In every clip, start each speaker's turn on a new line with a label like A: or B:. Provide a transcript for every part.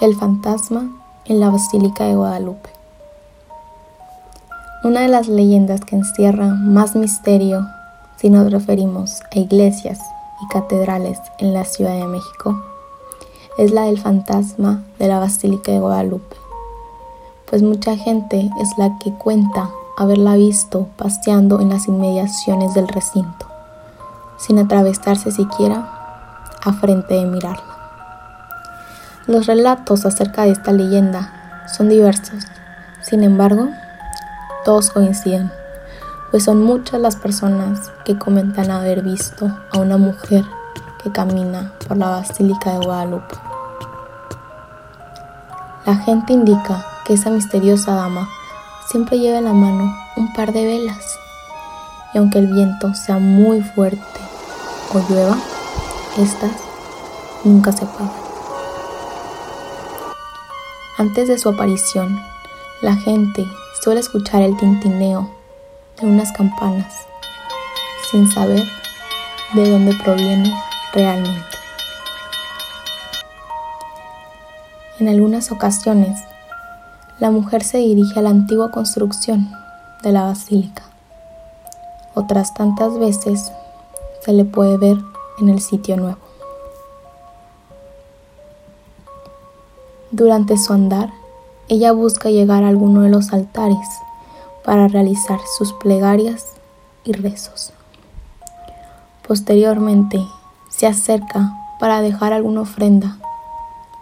A: El fantasma en la Basílica de Guadalupe. Una de las leyendas que encierra más misterio si nos referimos a iglesias y catedrales en la Ciudad de México es la del fantasma de la Basílica de Guadalupe, pues mucha gente es la que cuenta haberla visto paseando en las inmediaciones del recinto, sin atravesarse siquiera a frente de mirarla. Los relatos acerca de esta leyenda son diversos, sin embargo, todos coinciden, pues son muchas las personas que comentan haber visto a una mujer que camina por la Basílica de Guadalupe. La gente indica que esa misteriosa dama siempre lleva en la mano un par de velas y aunque el viento sea muy fuerte o llueva, estas nunca se apagan. Antes de su aparición, la gente suele escuchar el tintineo de unas campanas sin saber de dónde proviene realmente. En algunas ocasiones, la mujer se dirige a la antigua construcción de la basílica. Otras tantas veces se le puede ver en el sitio nuevo. Durante su andar, ella busca llegar a alguno de los altares para realizar sus plegarias y rezos. Posteriormente, se acerca para dejar alguna ofrenda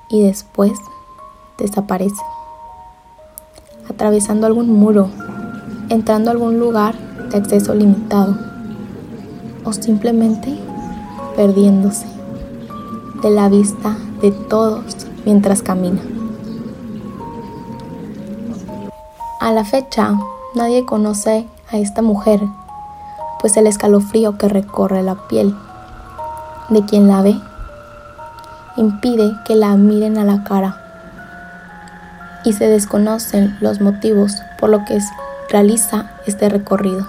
A: y después desaparece, atravesando algún muro, entrando a algún lugar de acceso limitado o simplemente perdiéndose de la vista de todos mientras camina. A la fecha, nadie conoce a esta mujer, pues el escalofrío que recorre la piel de quien la ve impide que la miren a la cara y se desconocen los motivos por lo que realiza este recorrido.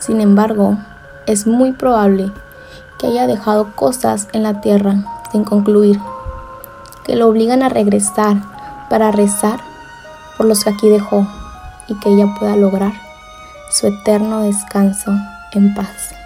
A: Sin embargo, es muy probable que haya dejado cosas en la tierra sin concluir, que lo obligan a regresar para rezar por los que aquí dejó y que ella pueda lograr su eterno descanso en paz.